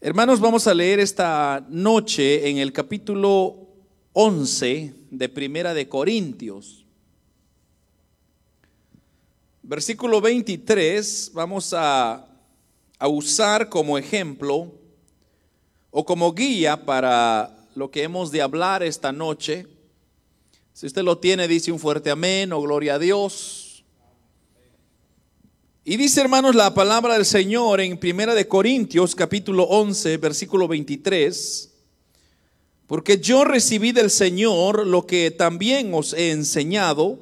Hermanos, vamos a leer esta noche en el capítulo 11 de Primera de Corintios. Versículo 23 vamos a, a usar como ejemplo o como guía para lo que hemos de hablar esta noche. Si usted lo tiene, dice un fuerte amén o gloria a Dios. Y dice, hermanos, la palabra del Señor en Primera de Corintios, capítulo 11, versículo 23. Porque yo recibí del Señor lo que también os he enseñado,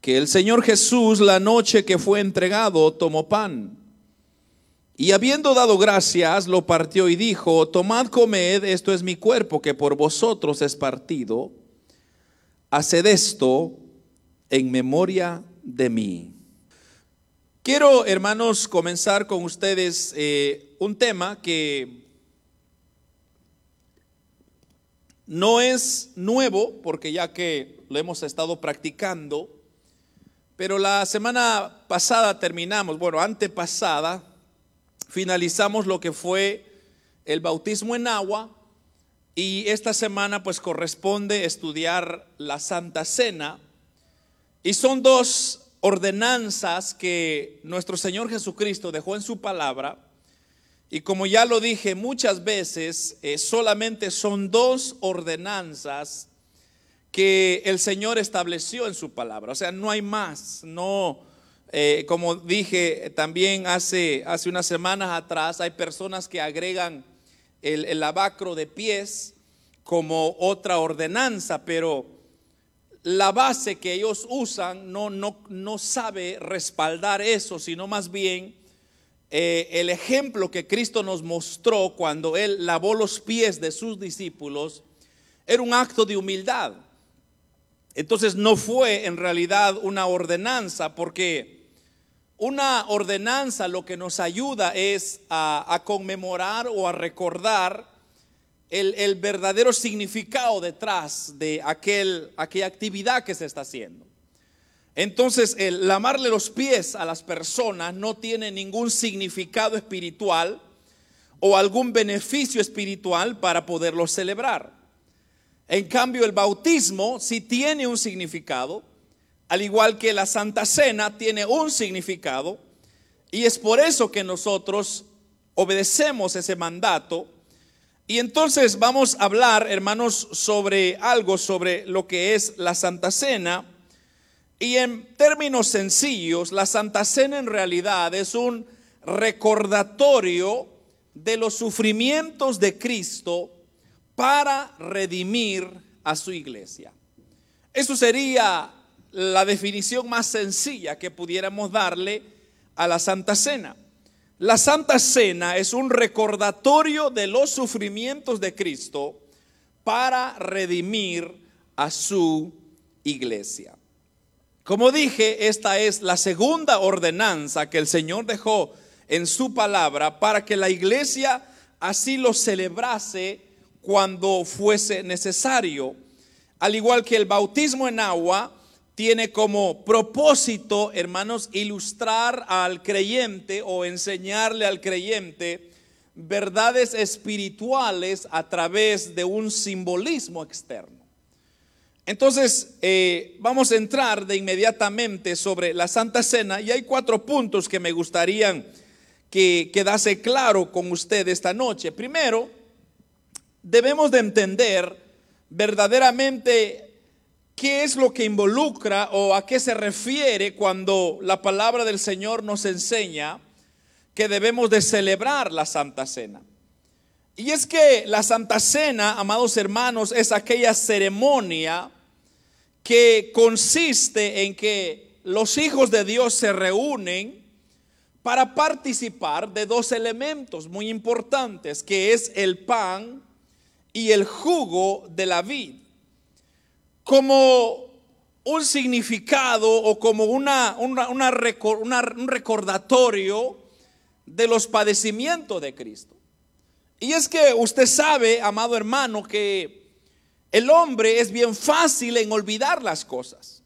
que el Señor Jesús la noche que fue entregado tomó pan. Y habiendo dado gracias, lo partió y dijo, tomad, comed, esto es mi cuerpo que por vosotros es partido. Haced esto en memoria de mí. Quiero, hermanos, comenzar con ustedes eh, un tema que no es nuevo, porque ya que lo hemos estado practicando, pero la semana pasada terminamos, bueno, antepasada, finalizamos lo que fue el bautismo en agua y esta semana pues corresponde estudiar la Santa Cena y son dos ordenanzas que nuestro Señor Jesucristo dejó en su palabra. Y como ya lo dije muchas veces, eh, solamente son dos ordenanzas que el Señor estableció en su palabra. O sea, no hay más. No, eh, como dije también hace, hace unas semanas atrás, hay personas que agregan el, el lavacro de pies como otra ordenanza, pero la base que ellos usan no, no, no sabe respaldar eso, sino más bien eh, el ejemplo que Cristo nos mostró cuando Él lavó los pies de sus discípulos era un acto de humildad. Entonces no fue en realidad una ordenanza, porque una ordenanza lo que nos ayuda es a, a conmemorar o a recordar el, verdadero significado detrás de aquel, aquella actividad que se está haciendo. Entonces, el lamarle los pies a las personas no tiene ningún significado espiritual o algún beneficio espiritual para poderlo celebrar. En cambio, el bautismo sí tiene un significado, al igual que la Santa Cena tiene un significado, y es por eso que nosotros obedecemos ese mandato y entonces vamos a hablar, hermanos, sobre algo, sobre lo que es la Santa Cena. Y en términos sencillos, la Santa Cena en realidad es un recordatorio de los sufrimientos de Cristo para redimir a su iglesia. Eso sería la definición más sencilla que pudiéramos darle a la Santa Cena. La Santa Cena es un recordatorio de los sufrimientos de Cristo para redimir a su iglesia. Como dije, esta es la segunda ordenanza que el Señor dejó en su palabra para que la iglesia así lo celebrase cuando fuese necesario. Al igual que el bautismo en agua, tiene como propósito, hermanos, ilustrar al creyente o enseñarle al creyente verdades espirituales a través de un simbolismo externo. Entonces, eh, vamos a entrar de inmediatamente sobre la Santa Cena y hay cuatro puntos que me gustaría que quedase claro con usted esta noche. Primero, debemos de entender verdaderamente ¿Qué es lo que involucra o a qué se refiere cuando la palabra del Señor nos enseña que debemos de celebrar la Santa Cena? Y es que la Santa Cena, amados hermanos, es aquella ceremonia que consiste en que los hijos de Dios se reúnen para participar de dos elementos muy importantes, que es el pan y el jugo de la vid como un significado o como una, un recordatorio de los padecimientos de Cristo. Y es que usted sabe, amado hermano, que el hombre es bien fácil en olvidar las cosas.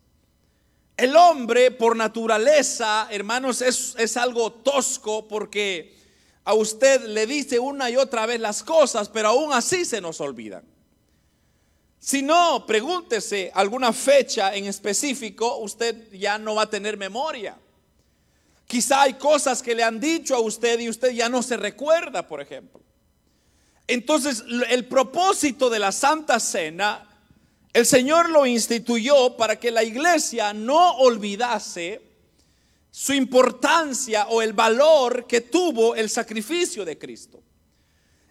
El hombre por naturaleza, hermanos, es, es algo tosco porque a usted le dice una y otra vez las cosas, pero aún así se nos olvidan. Si no, pregúntese alguna fecha en específico, usted ya no va a tener memoria. Quizá hay cosas que le han dicho a usted y usted ya no se recuerda, por ejemplo. Entonces, el propósito de la Santa Cena, el Señor lo instituyó para que la iglesia no olvidase su importancia o el valor que tuvo el sacrificio de Cristo.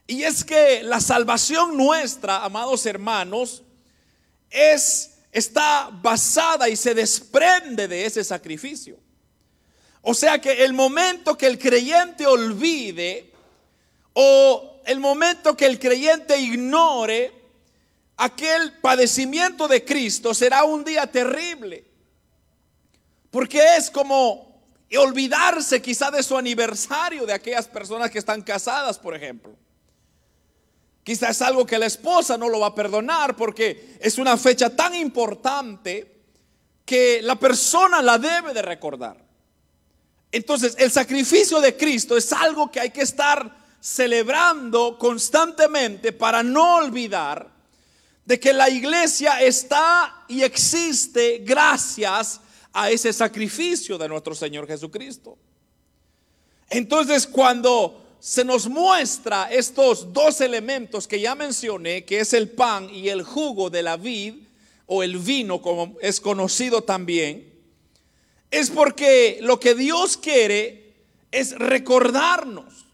Y es que la salvación nuestra, amados hermanos, es está basada y se desprende de ese sacrificio. O sea que el momento que el creyente olvide o el momento que el creyente ignore aquel padecimiento de Cristo será un día terrible. Porque es como olvidarse quizá de su aniversario de aquellas personas que están casadas, por ejemplo. Quizás es algo que la esposa no lo va a perdonar porque es una fecha tan importante que la persona la debe de recordar. Entonces, el sacrificio de Cristo es algo que hay que estar celebrando constantemente para no olvidar de que la iglesia está y existe gracias a ese sacrificio de nuestro Señor Jesucristo. Entonces, cuando se nos muestra estos dos elementos que ya mencioné, que es el pan y el jugo de la vid, o el vino como es conocido también, es porque lo que Dios quiere es recordarnos,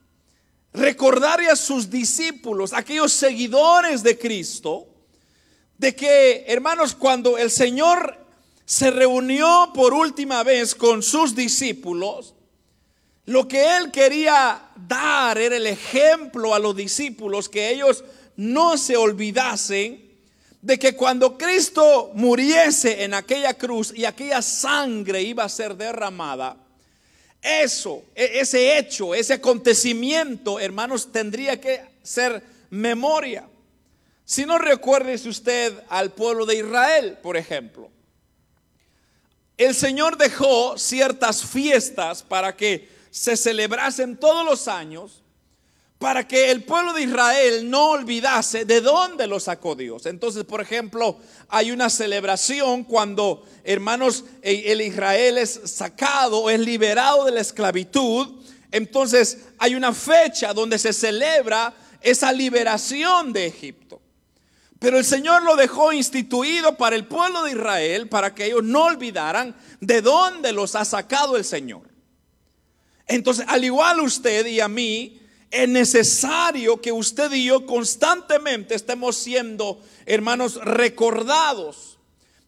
recordarle a sus discípulos, aquellos seguidores de Cristo, de que, hermanos, cuando el Señor se reunió por última vez con sus discípulos, lo que él quería dar era el ejemplo a los discípulos que ellos no se olvidasen de que cuando Cristo muriese en aquella cruz y aquella sangre iba a ser derramada, eso, e-, ese hecho, ese acontecimiento, hermanos, tendría que ser memoria. Si no recuérdese usted al pueblo de Israel, por ejemplo. El Señor dejó ciertas fiestas para que se celebrasen todos los años para que el pueblo de Israel no olvidase de dónde lo sacó Dios. Entonces, por ejemplo, hay una celebración cuando, hermanos, el Israel es sacado, es liberado de la esclavitud. Entonces, hay una fecha donde se celebra esa liberación de Egipto. Pero el Señor lo dejó instituido para el pueblo de Israel, para que ellos no olvidaran de dónde los ha sacado el Señor. Entonces, al igual usted y a mí, es necesario que usted y yo constantemente estemos siendo, hermanos, recordados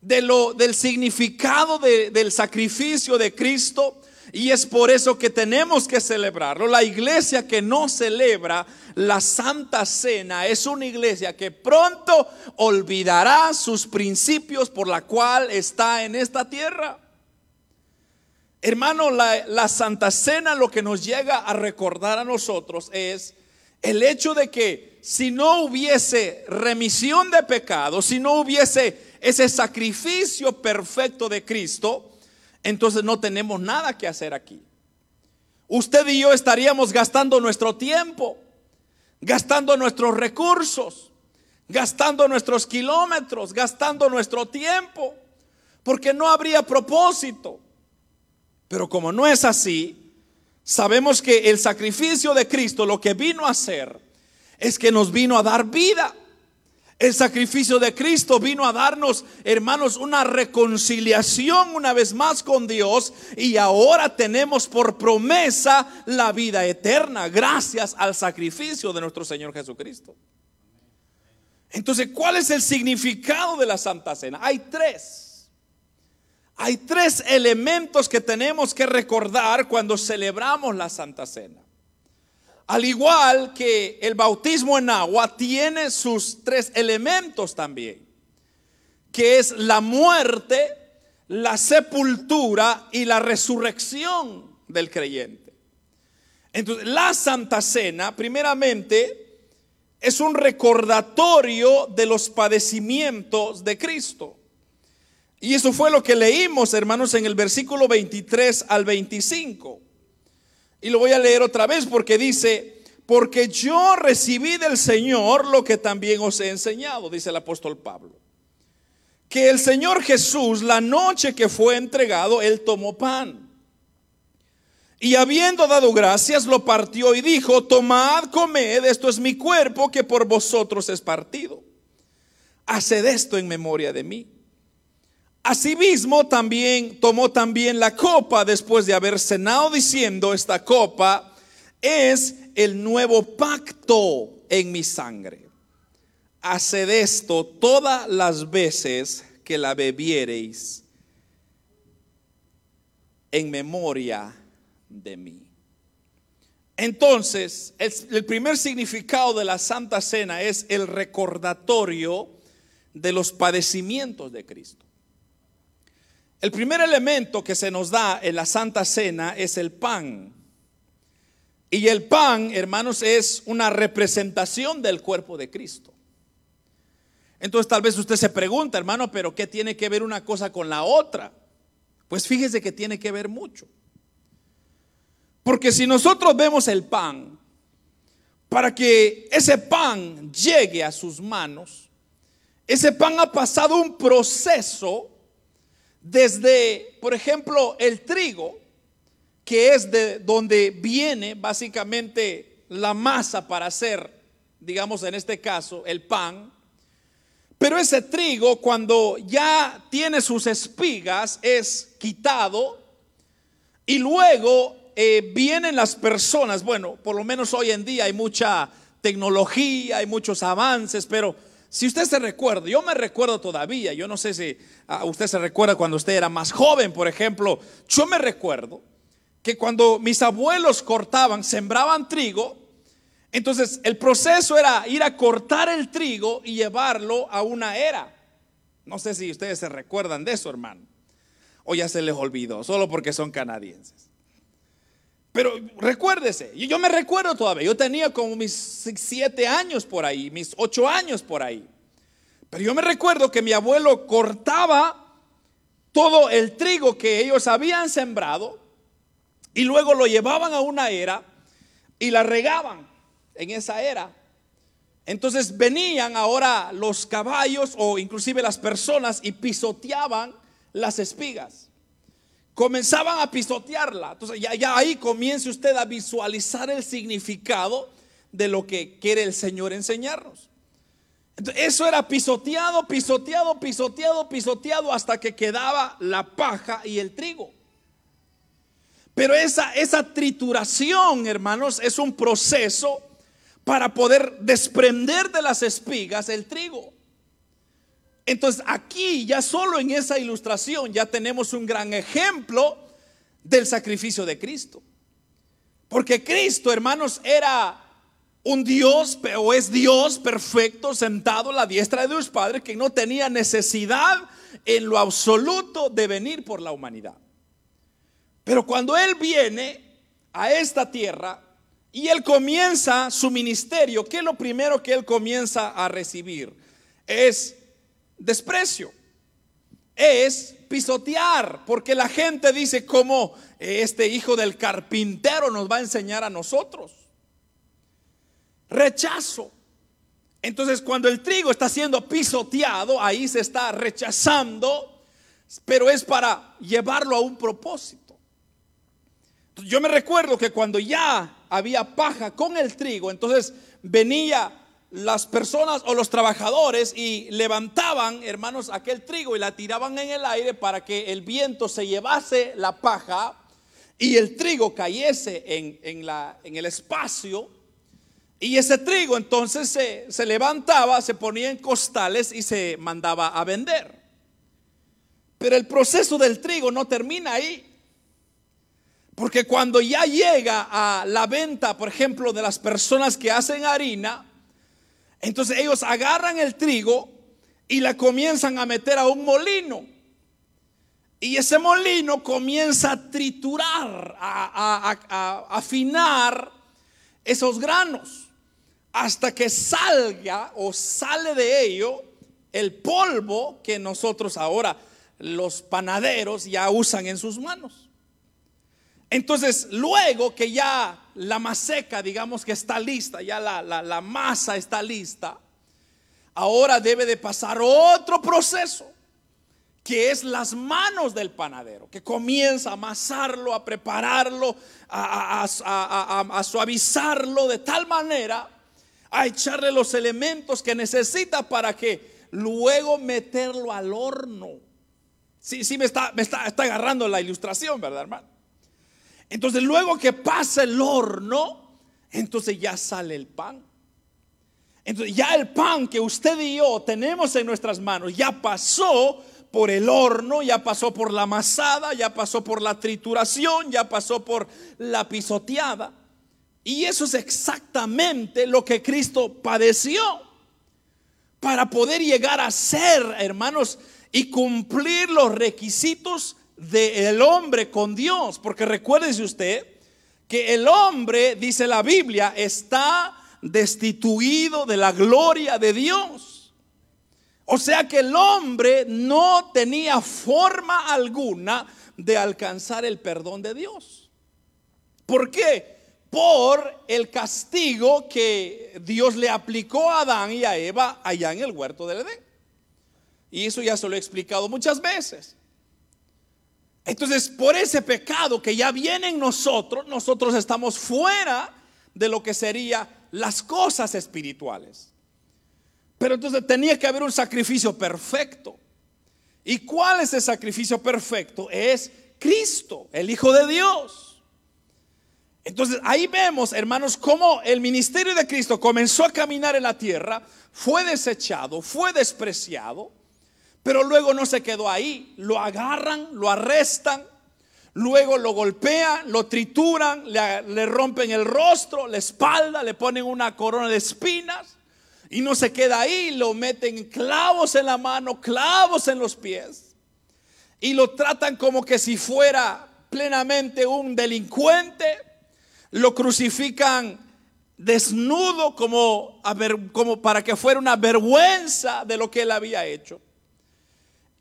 de lo, del significado del sacrificio de Cristo. Y es por eso que tenemos que celebrarlo. La iglesia que no celebra la Santa Cena es una iglesia que pronto olvidará sus principios por la cual está en esta tierra. Hermano, la, Santa Cena lo que nos llega a recordar a nosotros es el hecho de que si no hubiese remisión de pecados, si no hubiese ese sacrificio perfecto de Cristo, entonces no tenemos nada que hacer aquí. Usted y yo estaríamos gastando nuestro tiempo, gastando nuestros recursos, gastando nuestros kilómetros, gastando nuestro tiempo, porque no habría propósito. Pero como no es así, sabemos que el sacrificio de Cristo lo que vino a hacer es que nos vino a dar vida. El sacrificio de Cristo vino a darnos, hermanos, una reconciliación una vez más con Dios y ahora tenemos por promesa la vida eterna gracias al sacrificio de nuestro Señor Jesucristo. Entonces, ¿cuál es el significado de la Santa Cena? Hay tres. Hay tres elementos que tenemos que recordar cuando celebramos la Santa Cena. Al igual que el bautismo en agua tiene sus tres elementos también, que es la muerte, la sepultura y la resurrección del creyente. Entonces, la Santa Cena, primeramente, es un recordatorio de los padecimientos de Cristo. Y eso fue lo que leímos, hermanos, en el versículo 23 al 25. Y lo voy a leer otra vez porque dice, porque yo recibí del Señor lo que también os he enseñado, dice el apóstol Pablo. Que el Señor Jesús, la noche que fue entregado, él tomó pan. Y habiendo dado gracias, lo partió y dijo, tomad, comed, esto es mi cuerpo que por vosotros es partido. Haced esto en memoria de mí. Asimismo también tomó también la copa después de haber cenado diciendo, esta copa es el nuevo pacto en mi sangre. Haced esto todas las veces que la bebiereis en memoria de mí. Entonces, el, primer significado de la Santa Cena es el recordatorio de los padecimientos de Cristo. El primer elemento que se nos da en la Santa Cena es el pan. Y el pan, hermanos, es una representación del cuerpo de Cristo. Entonces tal vez usted se pregunta, hermano, pero ¿qué tiene que ver una cosa con la otra? Pues fíjese que tiene que ver mucho. Porque si nosotros vemos el pan, para que ese pan llegue a sus manos, ese pan ha pasado un proceso desde, por ejemplo, el trigo, que es de donde viene básicamente la masa para hacer, digamos en este caso, el pan. Pero ese trigo cuando ya tiene sus espigas es quitado y luego eh, vienen las personas, bueno, por lo menos hoy en día hay mucha tecnología, hay muchos avances, pero si usted se recuerda, yo me recuerdo todavía, yo no sé si ah, usted se recuerda cuando usted era más joven, por ejemplo, yo me recuerdo que cuando mis abuelos cortaban, sembraban trigo, entonces el proceso era ir a cortar el trigo y llevarlo a una era. No sé si ustedes se recuerdan de eso, hermano. O ya se les olvidó, solo porque son canadienses. Pero recuérdese, yo me recuerdo todavía, yo tenía como mis siete años por ahí, mis ocho años por ahí. Pero yo me recuerdo que mi abuelo cortaba todo el trigo que ellos habían sembrado y luego lo llevaban a una era y la regaban en esa era. Entonces venían ahora los caballos o inclusive las personas y pisoteaban las espigas comenzaban a pisotearla. Entonces ya, ahí comience usted a visualizar el significado de lo que quiere el Señor enseñarnos. Entonces, eso era pisoteado, pisoteado, pisoteado, pisoteado hasta que quedaba la paja y el trigo. Pero esa, esa trituración, hermanos, es un proceso para poder desprender de las espigas el trigo. Entonces aquí ya solo en esa ilustración ya tenemos un gran ejemplo del sacrificio de Cristo. Porque Cristo, hermanos, era un Dios, o es Dios perfecto, sentado a la diestra de Dios Padre, que no tenía necesidad en lo absoluto de venir por la humanidad. Pero cuando Él viene a esta tierra y Él comienza su ministerio, ¿qué es lo primero que Él comienza a recibir? Es desprecio. Es pisotear, porque la gente dice cómo este hijo del carpintero nos va a enseñar a nosotros. Rechazo. Entonces cuando el trigo está siendo pisoteado, ahí se está rechazando, pero es para llevarlo a un propósito. Yo me recuerdo que cuando ya había paja con el trigo, entonces venía las personas o los trabajadores y levantaban, hermanos, aquel trigo y la tiraban en el aire para que el viento se llevase la paja y el trigo cayese en, la, en el espacio. Y ese trigo entonces se, se levantaba, se ponía en costales y se mandaba a vender. Pero el proceso del trigo no termina ahí. Porque cuando ya llega a la venta, por ejemplo, de las personas que hacen harina, entonces ellos agarran el trigo y la comienzan a meter a un molino. Y ese molino comienza a triturar, a, afinar esos granos, hasta que salga o sale de ello el polvo que nosotros ahora, los panaderos, ya usan en sus manos. Entonces, luego que ya la maseca, digamos que está lista, ya la, la masa está lista, ahora debe de pasar otro proceso que es las manos del panadero, que comienza a amasarlo, a prepararlo, a, suavizarlo de tal manera, a echarle los elementos que necesita para que luego meterlo al horno. Sí, sí me está, me está, está agarrando la ilustración, ¿verdad, hermano? Entonces, luego que pasa el horno, entonces ya sale el pan. Entonces, ya el pan que usted y yo tenemos en nuestras manos ya pasó por el horno, ya pasó por la amasada, ya pasó por la trituración, ya pasó por la pisoteada. Y eso es exactamente lo que Cristo padeció para poder llegar a ser, hermanos, y cumplir los requisitos del hombre con Dios. Porque recuérdese usted que el hombre, dice la Biblia, está destituido de la gloria de Dios. O sea que el hombre no tenía forma alguna de alcanzar el perdón de Dios. ¿Por qué? Por el castigo que Dios le aplicó a Adán y a Eva allá en el huerto del Edén. Y eso ya se lo he explicado muchas veces. Entonces, por ese pecado que ya viene en nosotros, nosotros estamos fuera de lo que serían las cosas espirituales. Pero entonces tenía que haber un sacrificio perfecto. ¿Y cuál es el sacrificio perfecto? Es Cristo, el Hijo de Dios. Entonces ahí vemos, hermanos, cómo el ministerio de Cristo comenzó a caminar en la tierra, fue desechado, fue despreciado, pero luego no se quedó ahí. Lo agarran, lo arrestan, luego lo golpean, lo trituran, le, rompen el rostro, la espalda, le ponen una corona de espinas y no se queda ahí, lo meten clavos en la mano, clavos en los pies. Y lo tratan como que si fuera plenamente un delincuente. Lo crucifican desnudo como para que fuera una vergüenza de lo que él había hecho.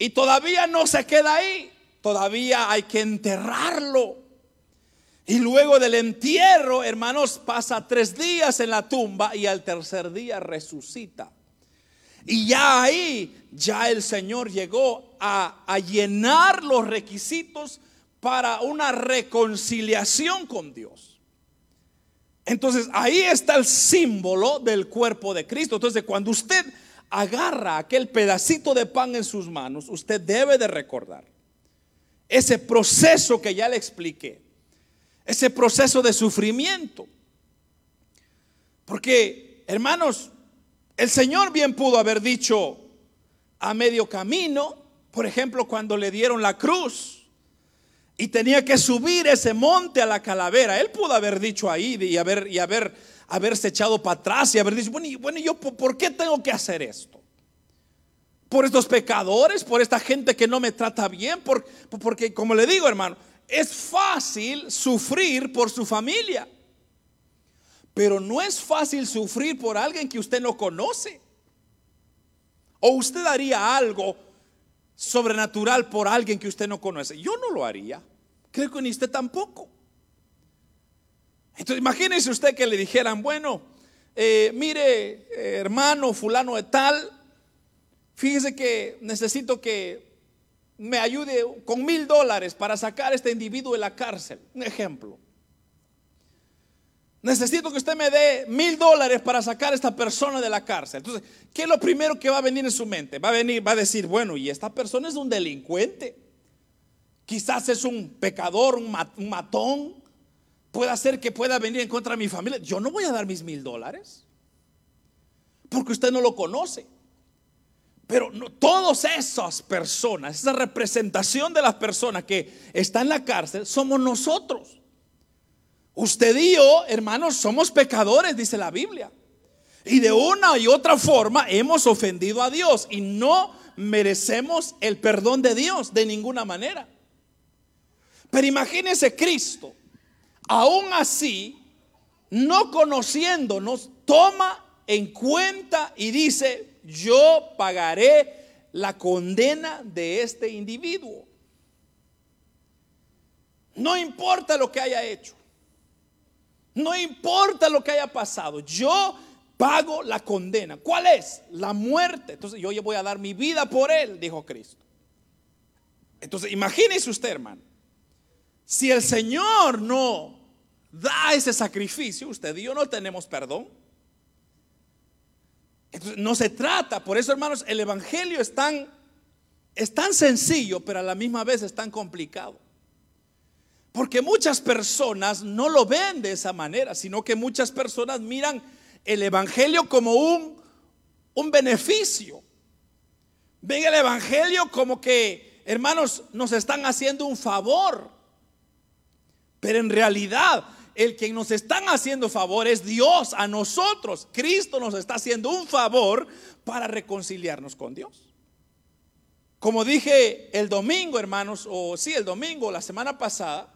Y todavía no se queda ahí, todavía hay que enterrarlo. Y luego del entierro, hermanos, pasa tres días en la tumba y al tercer día resucita. Y ya ahí, ya el Señor llegó a, a llenar los requisitos para una reconciliación con Dios. Entonces ahí está el símbolo del cuerpo de Cristo. Entonces cuando usted agarra aquel pedacito de pan en sus manos, usted debe de recordar ese proceso que ya le expliqué ese proceso de sufrimiento. Porque, hermanos, el Señor bien pudo haber dicho a medio camino, por ejemplo, cuando le dieron la cruz y tenía que subir ese monte a la calavera, Él pudo haber dicho ahí y haber, y haber haberse echado para atrás y haber dicho, bueno, y, bueno, yo por qué tengo que hacer esto? Por estos pecadores, por esta gente que no me trata bien, porque como le digo, hermano, es fácil sufrir por su familia, pero no es fácil sufrir por alguien que usted no conoce. ¿O usted haría algo sobrenatural por alguien que usted no conoce? Yo no lo haría. Creo que ni usted tampoco. Entonces imagínese usted que le dijeran, bueno, eh, mire, eh, hermano fulano de tal, fíjese que necesito que me ayude con mil dólares para sacar a este individuo de la cárcel. Un ejemplo. Necesito que usted me dé mil dólares para sacar a esta persona de la cárcel. Entonces, ¿qué es lo primero que va a venir en su mente? Va a venir, va a decir, bueno, y esta persona es un delincuente. Quizás es un pecador, un, matón. Puede ser que pueda venir en contra de mi familia. Yo no voy a dar mis mil dólares. Porque usted no lo conoce. Pero no, todas esas personas, esa representación de las personas que están en la cárcel, somos nosotros. Usted y yo, hermanos, somos pecadores, dice la Biblia. Y de una y otra forma hemos ofendido a Dios y no merecemos el perdón de Dios de ninguna manera. Pero imagínese Cristo, aún así, no conociéndonos, toma en cuenta y dice, yo pagaré la condena de este individuo. No importa lo que haya hecho. No importa lo que haya pasado. Yo pago la condena. ¿Cuál es? La muerte. Entonces yo voy a dar mi vida por él, dijo Cristo. Entonces imagínese usted, hermano. Si el Señor no da ese sacrificio, usted y yo no tenemos perdón. Entonces, no se trata, por eso hermanos, el Evangelio es tan, es tan sencillo, pero a la misma vez es tan complicado. Porque muchas personas no lo ven de esa manera, sino que muchas personas miran el Evangelio como un, un beneficio. Ven el Evangelio como que, hermanos, nos están haciendo un favor. Pero en realidad, el que nos están haciendo favor es Dios a nosotros. Cristo nos está haciendo un favor para reconciliarnos con Dios. Como dije el domingo, hermanos, o sí, el domingo, la semana pasada,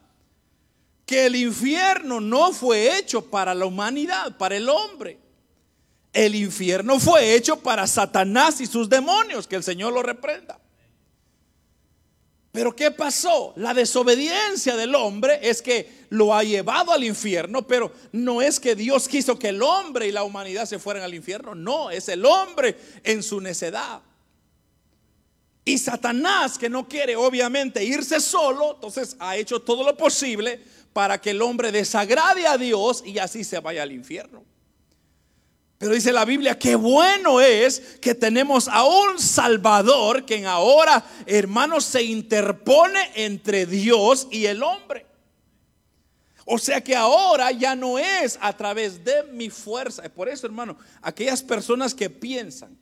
que el infierno no fue hecho para la humanidad, para el hombre. El infierno fue hecho para Satanás y sus demonios, que el Señor lo reprenda. Pero ¿qué pasó? La desobediencia del hombre es que lo ha llevado al infierno, pero no es que Dios quiso que el hombre y la humanidad se fueran al infierno, no, es el hombre en su necedad. Y Satanás, que no quiere obviamente irse solo, entonces ha hecho todo lo posible para que el hombre desagrade a Dios y así se vaya al infierno. Pero dice la Biblia, que bueno es que tenemos a un Salvador que ahora, hermanos, se interpone entre Dios y el hombre. O sea que ahora ya no es a través de mi fuerza. Por eso, hermano, aquellas personas que piensan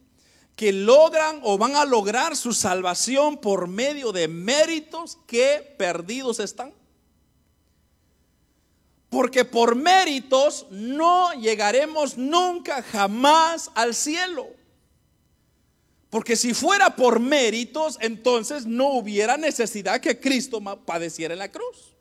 que logran o van a lograr su salvación por medio de méritos que perdidos están. Porque por méritos no llegaremos nunca jamás al cielo. Porque si fuera por méritos, entonces no hubiera necesidad que Cristo padeciera en la cruz.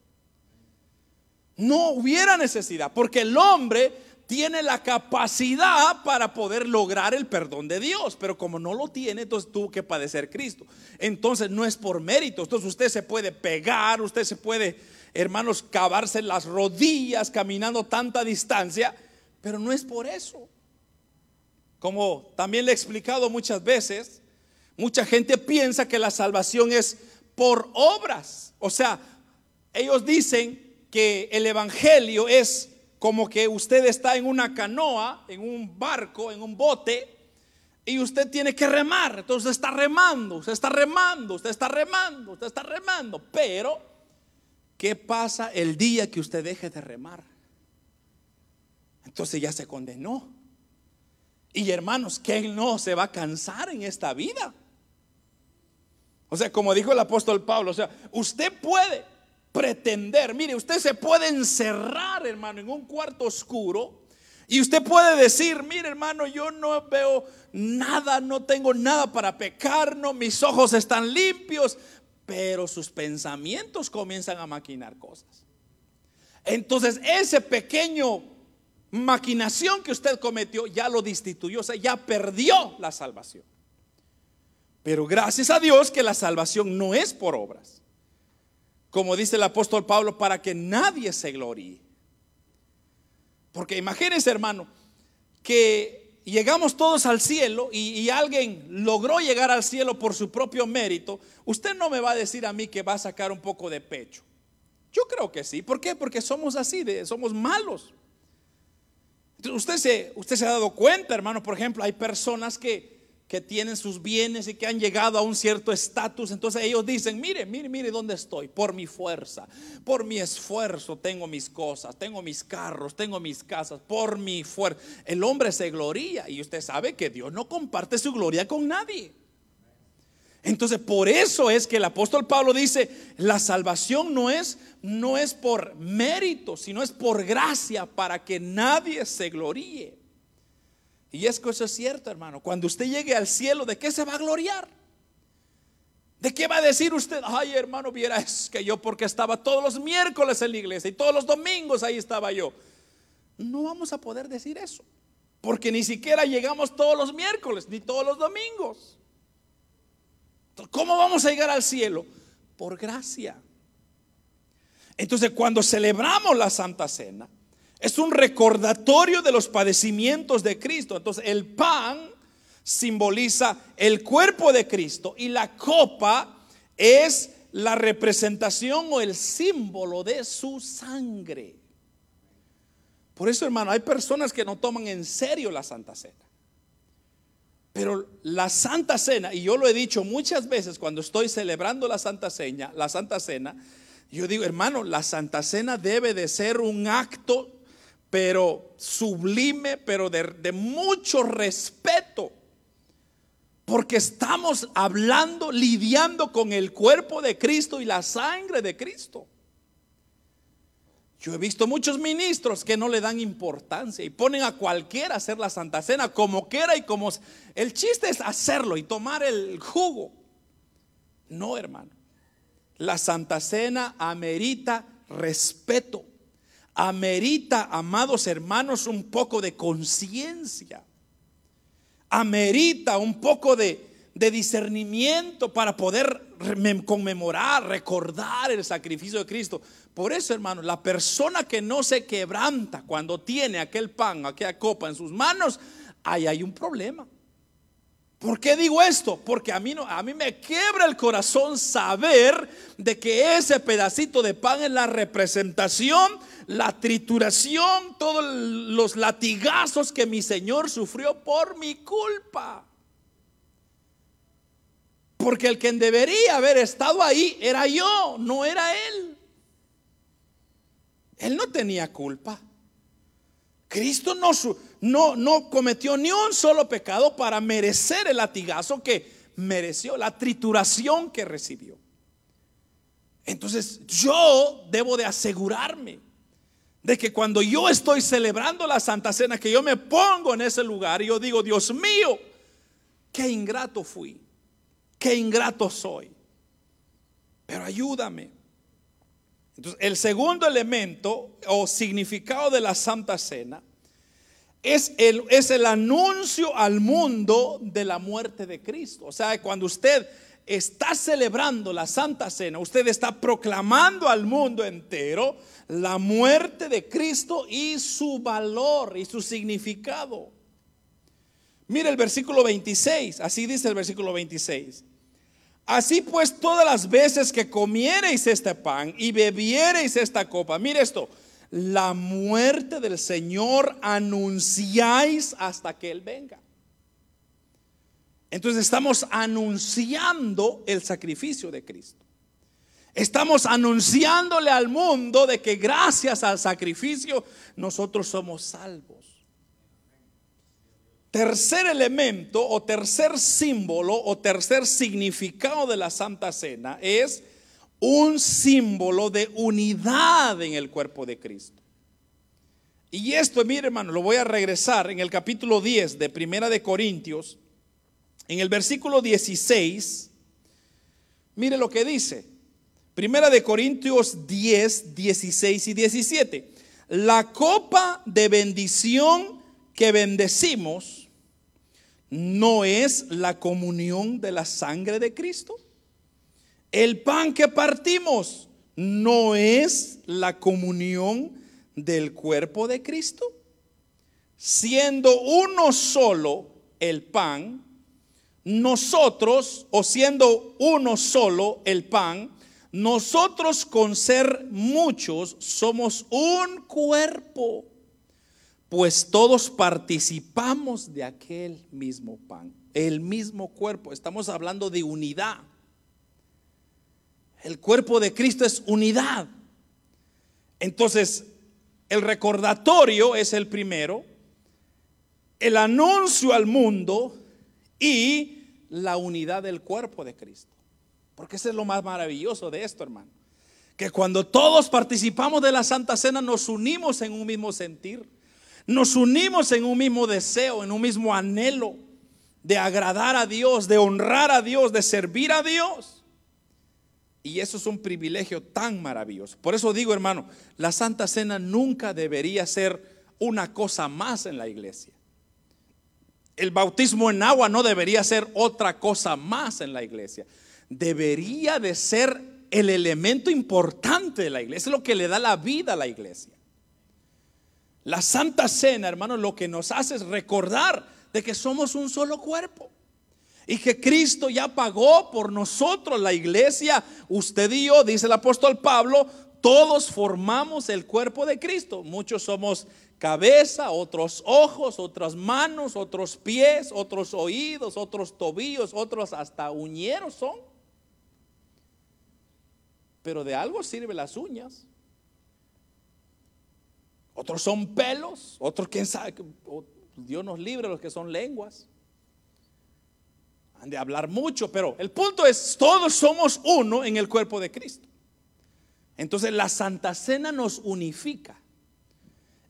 No hubiera necesidad, porque el hombre tiene la capacidad para poder lograr el perdón de Dios, pero como no lo tiene, entonces tuvo que padecer Cristo. Entonces no es por méritos, entonces usted se puede pegar, usted se puede hermanos, cavarse las rodillas caminando tanta distancia, pero no es por eso. Como también le he explicado muchas veces, mucha gente piensa que la salvación es por obras. O sea, ellos dicen que el Evangelio es como que usted está en una canoa, en un barco, en un bote, y usted tiene que remar. Entonces está remando, usted está remando, usted está remando, usted está remando, pero ¿Qué pasa el día que usted deje de remar? Entonces ya se condenó. Y hermanos, ¿quién no se va a cansar en esta vida? O sea, como dijo el apóstol Pablo, o sea, usted puede pretender, mire, usted se puede encerrar, hermano, en un cuarto oscuro y usted puede decir, mire, hermano, yo no veo nada, no tengo nada para pecar, no, mis ojos están limpios, pero sus pensamientos comienzan a maquinar cosas. Entonces, ese pequeño maquinación que usted cometió ya lo destituyó, o sea, ya perdió la salvación. Pero gracias a Dios que la salvación no es por obras. Como dice el apóstol Pablo, para que nadie se gloríe. Porque imagínense, hermano, que llegamos todos al cielo y, alguien logró llegar al cielo por su propio mérito, usted no me va a decir a mí que va a sacar un poco de pecho. Yo creo que sí. ¿Por qué? Porque somos así, de, somos malos. Usted se, usted se ha dado cuenta, hermano, por ejemplo, hay personas que que tienen sus bienes y que han llegado a un cierto estatus, entonces ellos dicen, mire, mire, mire dónde estoy, por mi fuerza, por mi esfuerzo tengo mis cosas, tengo mis carros, tengo mis casas, por mi fuerza. El hombre se gloria y usted sabe que Dios no comparte su gloria con nadie. Entonces, por eso es que el apóstol Pablo dice, la salvación no es no es por mérito, sino es por gracia para que nadie se gloríe. Y es que eso es cierto, hermano. Cuando usted llegue al cielo, ¿de qué se va a gloriar? ¿De qué va a decir usted? Ay, hermano, viera, es que yo porque estaba todos los miércoles en la iglesia y todos los domingos ahí estaba yo. No vamos a poder decir eso. Porque ni siquiera llegamos todos los miércoles, ni todos los domingos. ¿Cómo vamos a llegar al cielo? Por gracia. Entonces, cuando celebramos la Santa Cena, es un recordatorio de los padecimientos de Cristo. Entonces, el pan simboliza el cuerpo de Cristo y la copa es la representación o el símbolo de su sangre. Por eso, hermano, hay personas que no toman en serio la Santa Cena. Pero la Santa Cena, y yo lo he dicho muchas veces cuando estoy celebrando la Santa Cena, la Santa Cena, yo digo, hermano, la Santa Cena debe de ser un acto, pero sublime, pero de, mucho respeto. Porque estamos hablando, lidiando con el cuerpo de Cristo y la sangre de Cristo. Yo he visto muchos ministros que no le dan importancia y ponen a cualquiera a hacer la Santa Cena como quiera y como... El chiste es hacerlo y tomar el jugo. No, hermano. La Santa Cena amerita respeto. Amerita, amados hermanos, un poco de conciencia. Amerita un poco de, discernimiento para poder conmemorar, recordar el sacrificio de Cristo. Por eso, hermano, la persona que no se quebranta cuando tiene aquel pan, aquella copa en sus manos, ahí hay un problema. ¿Por qué digo esto? Porque a mí, no, a mí me quiebra el corazón saber de que ese pedacito de pan es la representación, la trituración, todos los latigazos que mi Señor sufrió por mi culpa. Porque el que debería haber estado ahí era yo, no era él. Él no tenía culpa. Cristo no, no, no cometió ni un solo pecado para merecer el latigazo que mereció, la trituración que recibió. Entonces yo debo de asegurarme de que cuando yo estoy celebrando la Santa Cena, que yo me pongo en ese lugar y yo digo, Dios mío, qué ingrato fui qué ingrato soy. Pero ayúdame. Entonces, el segundo elemento o significado de la Santa Cena es el, es el anuncio al mundo de la muerte de Cristo. O sea, cuando usted está celebrando la Santa Cena, usted está proclamando al mundo entero la muerte de Cristo y su valor y su significado. Mire el versículo 26, así dice el versículo 26. Así pues, todas las veces que comiereis este pan y bebiereis esta copa, mire esto, la muerte del Señor anunciáis hasta que Él venga. Entonces estamos anunciando el sacrificio de Cristo. Estamos anunciándole al mundo de que gracias al sacrificio nosotros somos salvos. Tercer elemento o tercer símbolo o tercer significado de la Santa Cena es un símbolo de unidad en el cuerpo de Cristo. Y esto, mire hermano, lo voy a regresar en el capítulo 10 de Primera de Corintios, en el versículo 16. Mire lo que dice. Primera de Corintios 10, 16 y 17. La copa de bendición que bendecimos no es la comunión de la sangre de Cristo. El pan que partimos no es la comunión del cuerpo de Cristo. Siendo uno solo el pan, nosotros, o siendo uno solo el pan, nosotros con ser muchos somos un cuerpo pues todos participamos de aquel mismo pan, el mismo cuerpo. Estamos hablando de unidad. El cuerpo de Cristo es unidad. Entonces, el recordatorio es el primero, el anuncio al mundo y la unidad del cuerpo de Cristo. Porque eso es lo más maravilloso de esto, hermano. Que cuando todos participamos de la Santa Cena nos unimos en un mismo sentir nos unimos en un mismo deseo, en un mismo anhelo de agradar a Dios, de honrar a Dios, de servir a Dios. Y eso es un privilegio tan maravilloso. Por eso digo, hermano, la Santa Cena nunca debería ser una cosa más en la iglesia. El bautismo en agua no debería ser otra cosa más en la iglesia. Debería de ser el elemento importante de la iglesia, es lo que le da la vida a la iglesia. La Santa Cena, hermanos, lo que nos hace es recordar de que somos un solo cuerpo. Y que Cristo ya pagó por nosotros, la iglesia, usted y yo, dice el apóstol Pablo, todos formamos el cuerpo de Cristo. Muchos somos cabeza, otros ojos, otras manos, otros pies, otros oídos, otros tobillos, otros hasta uñeros son. Pero de algo sirven las uñas. Otros son pelos, otros quién sabe, Dios nos libre los que son lenguas. Han de hablar mucho, pero el punto es, todos somos uno en el cuerpo de Cristo. Entonces la Santa Cena nos unifica.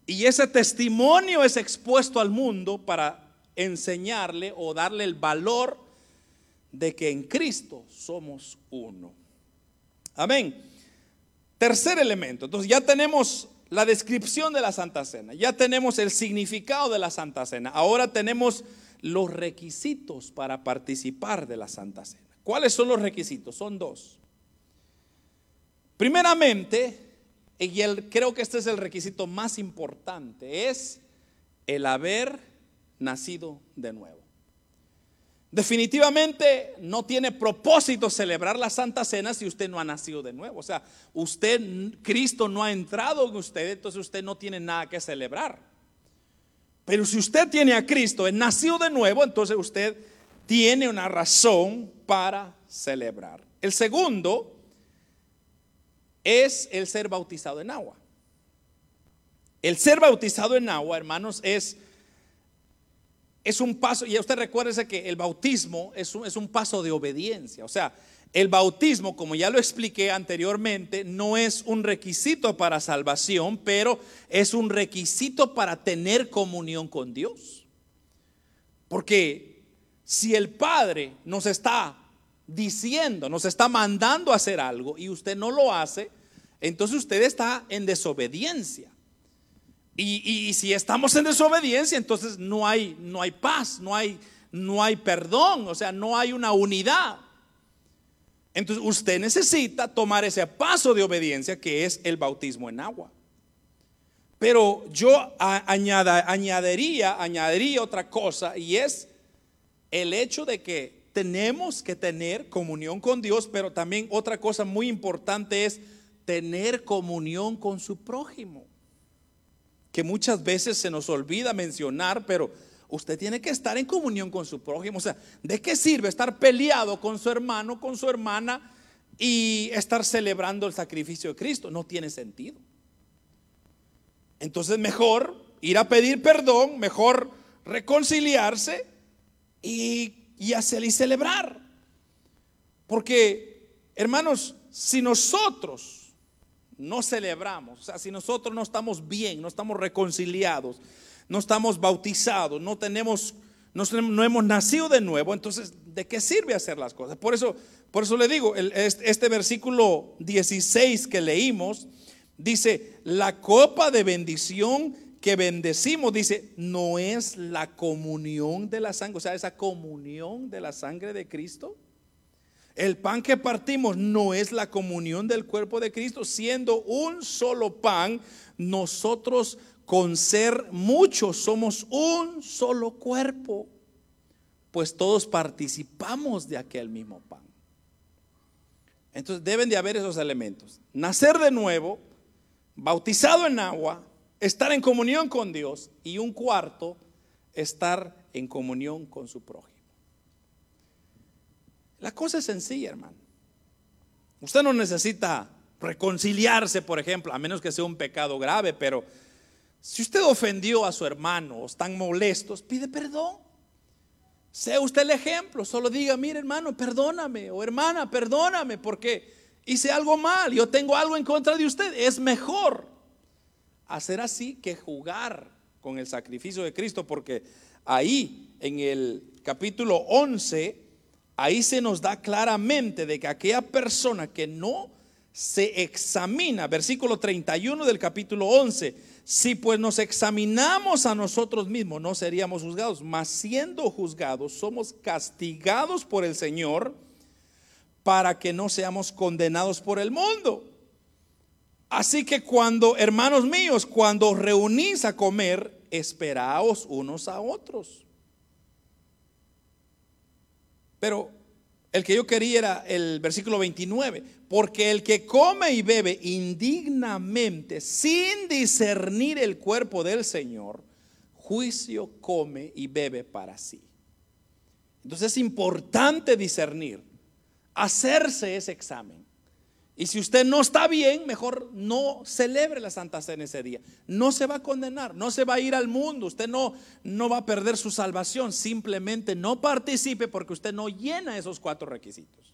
Y ese testimonio es expuesto al mundo para enseñarle o darle el valor de que en Cristo somos uno. Amén. Tercer elemento. Entonces ya tenemos la descripción de la Santa Cena, ya tenemos el significado de la Santa Cena, ahora tenemos los requisitos para participar de la Santa Cena. ¿Cuáles son los requisitos? Son dos. Primeramente, y creo que este es el requisito más importante, es el haber nacido de nuevo. Definitivamente no tiene propósito celebrar la Santa Cena si usted no ha nacido de nuevo. O sea, usted, Cristo no ha entrado en usted, entonces usted no tiene nada que celebrar. Pero si usted tiene a Cristo, es nacido de nuevo, entonces usted tiene una razón para celebrar. El segundo es el ser bautizado en agua. El ser bautizado en agua, hermanos, es, es un paso, y usted recuérdese que el bautismo es un, es un paso de obediencia. O sea, el bautismo, como ya lo expliqué anteriormente, no es un requisito para salvación, pero es un requisito para tener comunión con Dios. Porque si el Padre nos está diciendo, nos está mandando a hacer algo y usted no lo hace, entonces usted está en desobediencia. Y, si estamos en desobediencia, entonces no hay, no hay paz, no hay, no hay perdón, o sea, no hay una unidad. Entonces usted necesita tomar ese paso de obediencia que es el bautismo en agua. Pero yo añadiría, añadiría otra cosa y es el hecho de que tenemos que tener comunión con Dios, pero también otra cosa muy importante es tener comunión con su prójimo, que muchas veces se nos olvida mencionar, pero usted tiene que estar en comunión con su prójimo. O sea, ¿de qué sirve estar peleado con su hermano, con su hermana y estar celebrando el sacrificio de Cristo? No tiene sentido. Entonces mejor ir a pedir perdón, mejor reconciliarse y, y hacer y celebrar. Porque, hermanos, si nosotros no celebramos, o sea, si nosotros no estamos bien, no estamos reconciliados, no estamos bautizados, no tenemos, no, hemos nacido de nuevo, entonces, ¿de qué sirve hacer las cosas? Por eso, por eso le digo, este versículo 16 que leímos, dice, la copa de bendición que bendecimos, dice, no es la comunión de la sangre, o sea, esa comunión de la sangre de Cristo. El pan que partimos no es la comunión del cuerpo de Cristo, siendo un solo pan, nosotros con ser muchos somos un solo cuerpo, pues todos participamos de aquel mismo pan. Entonces deben de haber esos elementos. Nacer de nuevo, bautizado en agua, estar en comunión con Dios y un cuarto, estar en comunión con su prójimo. La cosa es sencilla, hermano. Usted no necesita reconciliarse, por ejemplo, a menos que sea un pecado grave, pero si usted ofendió a su hermano o están molestos, pide perdón. Sea usted el ejemplo, solo diga, mire hermano, perdóname, o hermana, perdóname, porque hice algo mal, yo tengo algo en contra de usted. Es mejor hacer así que jugar con el sacrificio de Cristo, porque ahí en el capítulo 11 ahí se nos da claramente de que aquella persona que no se examina, versículo 31 del capítulo 11, si pues nos examinamos a nosotros mismos, no seríamos juzgados, mas siendo juzgados, somos castigados por el Señor para que no seamos condenados por el mundo. Así que cuando, hermanos míos, cuando reunís a comer, esperaos unos a otros. Pero el que yo quería era el versículo 29, porque el que come y bebe indignamente, sin discernir el cuerpo del Señor, juicio come y bebe para sí. Entonces es importante discernir, hacerse ese examen. Y si usted no está bien, mejor no celebre la Santa Cena ese día. No se va a condenar, no se va a ir al mundo, usted no, no va a perder su salvación. Simplemente no participe porque usted no llena esos cuatro requisitos.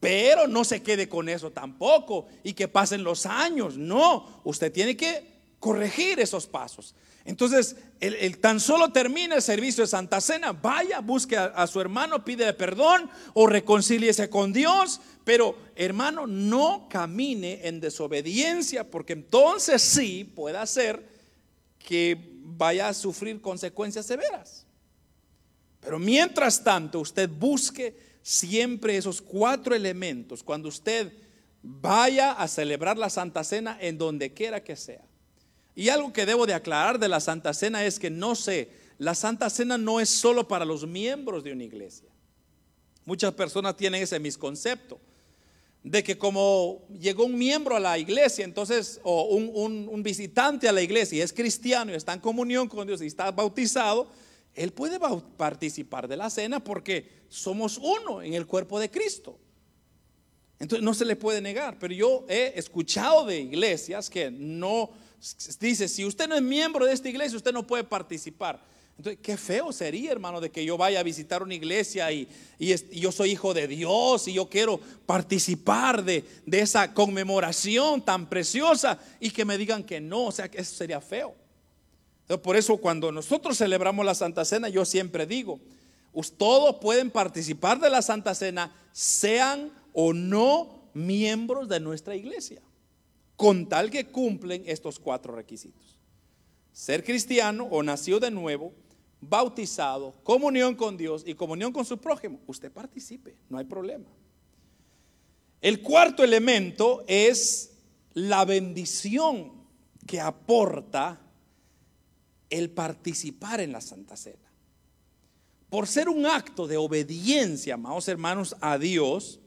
Pero no se quede con eso tampoco y que pasen los años. No, usted tiene que corregir esos pasos. Entonces, el, tan solo termina el servicio de Santa Cena, vaya, busque a, su hermano, pide perdón o reconcíliese con Dios, pero hermano, no camine en desobediencia, porque entonces sí puede ser que vaya a sufrir consecuencias severas. Pero mientras tanto, usted busque siempre esos cuatro elementos cuando usted vaya a celebrar la Santa Cena en donde quiera que sea. Y algo que debo de aclarar de la Santa Cena es que no sé, la Santa Cena no es solo para los miembros de una iglesia. Muchas personas tienen ese misconcepto de que como llegó un miembro a la iglesia, entonces, o un, visitante a la iglesia y es cristiano y está en comunión con Dios y está bautizado, él puede participar de la cena porque somos uno en el cuerpo de Cristo. Entonces no se le puede negar, pero yo he escuchado de iglesias que no dice, si usted no es miembro de esta iglesia, usted no puede participar. Entonces, qué feo sería, hermano, de que yo vaya a visitar una iglesia y, yo soy hijo de Dios y yo quiero participar de, de, esa conmemoración tan preciosa y que me digan que no, o sea, que eso sería feo. por eso cuando nosotros celebramos la Santa Cena, yo siempre digo, todos pueden participar de la Santa Cena, sean o no miembros de nuestra iglesia con tal que cumplen estos cuatro requisitos. Ser cristiano o nacido de nuevo, bautizado, comunión con Dios y comunión con su prójimo. Usted participe, no hay problema. El cuarto elemento es la bendición que aporta el participar en la Santa Cena. Por ser un acto de obediencia, amados hermanos, a Dios,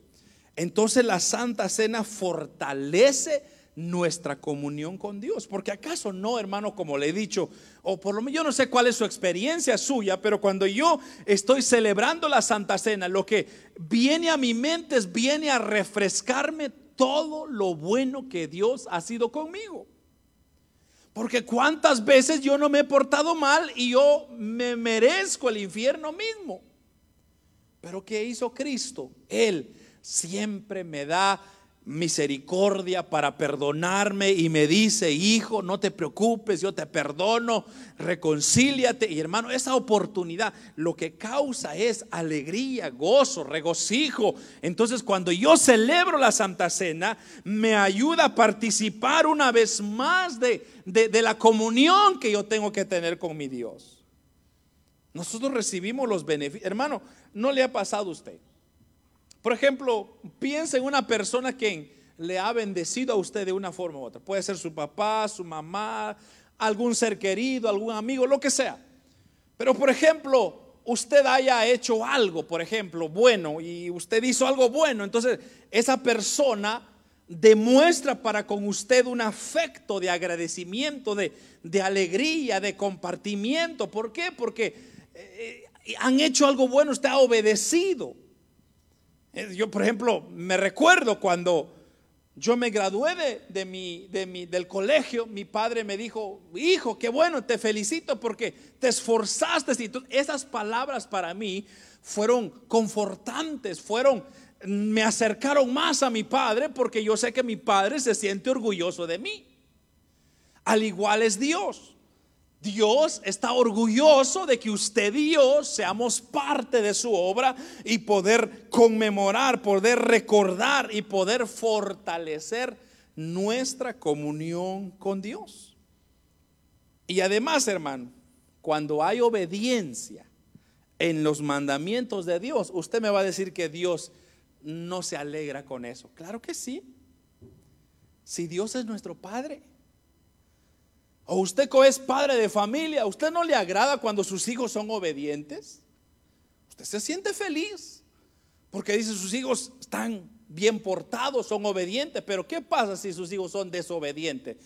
entonces la Santa Cena fortalece nuestra comunión con Dios. Porque acaso no, hermano, como le he dicho, o por lo menos yo no sé cuál es su experiencia suya, pero cuando yo estoy celebrando la Santa Cena, lo que viene a mi mente es, viene a refrescarme todo lo bueno que Dios ha sido conmigo. Porque cuántas veces yo no me he portado mal y yo me merezco el infierno mismo. Pero ¿qué hizo Cristo? Él siempre me da misericordia para perdonarme y me dice, hijo, no te preocupes, yo te perdono, reconcíliate. Y hermano, esa oportunidad lo que causa es alegría, gozo, regocijo. Entonces cuando yo celebro la Santa Cena, me ayuda a participar una vez más de, de, la comunión que yo tengo que tener con mi Dios. Nosotros recibimos los beneficios. Hermano, ¿no le ha pasado a usted? Por ejemplo, piensa en una persona que le ha bendecido a usted de una forma u otra. Puede ser su papá, su mamá, algún ser querido, algún amigo, lo que sea. Pero por ejemplo, usted haya hecho algo, por ejemplo, bueno, y usted hizo algo bueno, entonces esa persona demuestra para con usted un afecto de agradecimiento, de, alegría, de compartimiento. ¿Por qué? Porque eh, han hecho algo bueno, usted ha obedecido. Yo, por ejemplo, me recuerdo cuando yo me gradué de, mi, de mi, del colegio, mi padre me dijo, hijo, qué bueno, te felicito porque te esforzaste. Y esas palabras para mí fueron confortantes, fueron, me acercaron más a mi padre porque yo sé que mi padre se siente orgulloso de mí. Al igual es Dios. Dios está orgulloso de que usted y yo seamos parte de su obra y poder conmemorar, poder recordar y poder fortalecer nuestra comunión con Dios. Y además, hermano, cuando hay obediencia en los mandamientos de Dios, usted me va a decir que Dios no se alegra con eso? Claro que sí. Si Dios es nuestro Padre. O usted que es padre de familia, ¿a usted no le agrada cuando sus hijos son obedientes? Usted se siente feliz porque dice sus hijos están bien portados, son obedientes, pero ¿qué pasa si sus hijos son desobedientes?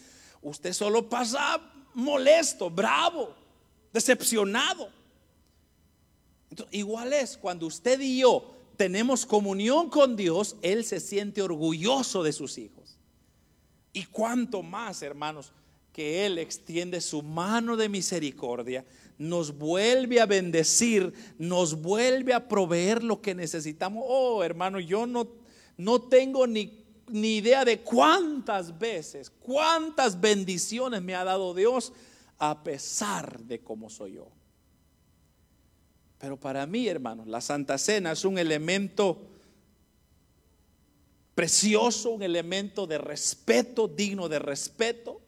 Usted solo pasa molesto, bravo, decepcionado. igual es cuando usted y yo tenemos comunión con Dios, Él se siente orgulloso de sus hijos. Y cuánto más, hermanos, que Él extiende su mano de misericordia, nos vuelve a bendecir, nos vuelve a proveer lo que necesitamos. Oh, hermano, yo no, no tengo ni, ni idea de cuántas veces, cuántas bendiciones me ha dado Dios a pesar de cómo soy yo. Pero para mí, hermanos, la Santa Cena es un elemento precioso, un elemento de respeto, digno de respeto.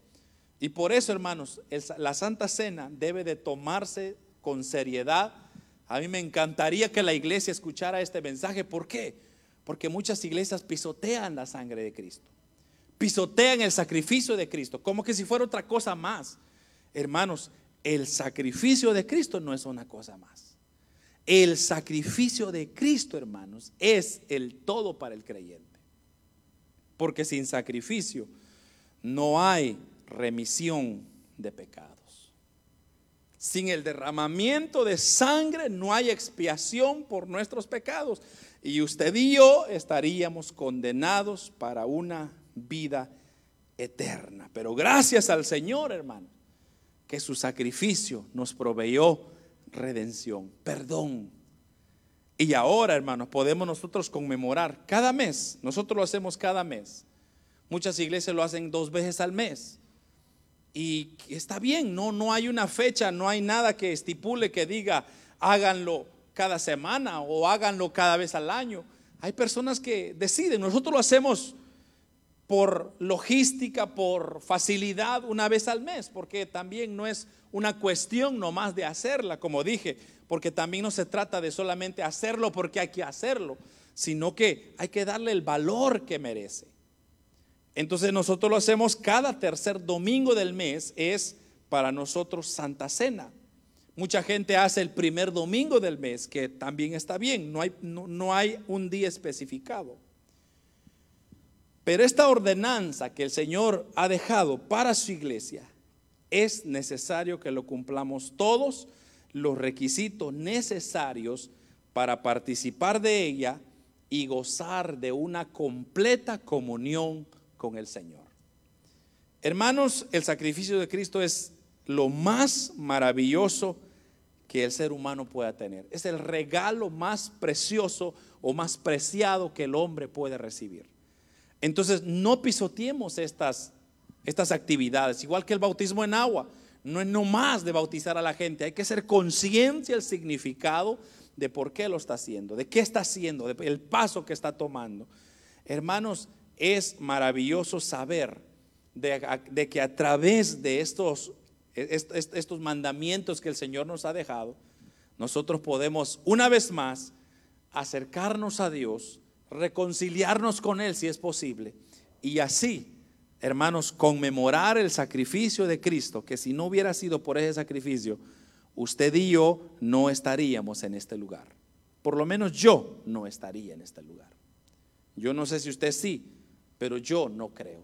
Y por eso, hermanos, la Santa Cena debe de tomarse con seriedad. A mí me encantaría que la iglesia escuchara este mensaje. ¿Por qué? Porque muchas iglesias pisotean la sangre de Cristo. Pisotean el sacrificio de Cristo, como que si fuera otra cosa más. Hermanos, el sacrificio de Cristo no es una cosa más. El sacrificio de Cristo, hermanos, es el todo para el creyente. Porque sin sacrificio no hay remisión de pecados. Sin el derramamiento de sangre no hay expiación por nuestros pecados. Y usted y yo estaríamos condenados para una vida eterna. Pero gracias al Señor, hermano, que su sacrificio nos proveyó redención, perdón. Y ahora, hermanos, podemos nosotros conmemorar cada mes. Nosotros lo hacemos cada mes. Muchas iglesias lo hacen dos veces al mes. Y está bien, no, no hay una fecha, no hay nada que estipule que diga háganlo cada semana o háganlo cada vez al año. Hay personas que deciden, nosotros lo hacemos por logística, por facilidad una vez al mes, porque también no es una cuestión nomás de hacerla, como dije, porque también no se trata de solamente hacerlo porque hay que hacerlo, sino que hay que darle el valor que merece. Entonces nosotros lo hacemos cada tercer domingo del mes, es para nosotros Santa Cena. Mucha gente hace el primer domingo del mes, que también está bien, no hay, no, hay un día especificado. Pero esta ordenanza que el Señor ha dejado para su iglesia, es necesario que lo cumplamos todos los requisitos necesarios para participar de ella y gozar de una completa comunión con el Señor. Hermanos, el sacrificio de Cristo es lo más maravilloso que el ser humano pueda tener. Es el regalo más precioso o más preciado que el hombre puede recibir. Entonces, no pisoteemos estas, estas actividades, igual que el bautismo en agua. No es nomás de bautizar a la gente, hay que ser consciente del significado de por qué lo está haciendo, de qué está haciendo, del paso que está tomando. Hermanos, es maravilloso saber de, que a través de estos, estos mandamientos que el Señor nos ha dejado, nosotros podemos una vez más acercarnos a Dios, reconciliarnos con Él si es posible, y así, hermanos, conmemorar el sacrificio de Cristo, que si no hubiera sido por ese sacrificio, usted y yo no estaríamos en este lugar. Por lo menos yo no estaría en este lugar. Yo no sé si usted sí, pero yo no creo.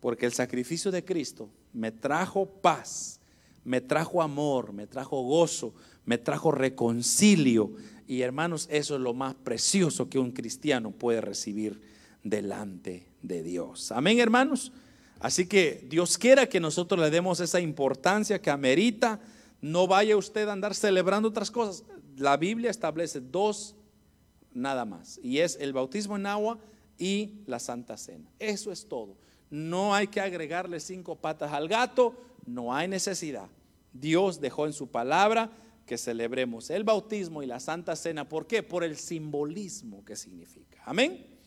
Porque el sacrificio de Cristo me trajo paz, me trajo amor, me trajo gozo, me trajo reconcilio. Y hermanos, eso es lo más precioso que un cristiano puede recibir delante de Dios. Amén, hermanos. Así que Dios quiera que nosotros le demos esa importancia que amerita. No vaya usted a andar celebrando otras cosas. La Biblia establece dos nada más. Y es el bautismo en agua y la Santa Cena. Eso es todo. No hay que agregarle cinco patas al gato, no hay necesidad. Dios dejó en su palabra que celebremos el bautismo y la Santa Cena. ¿Por qué? Por el simbolismo que significa. Amén.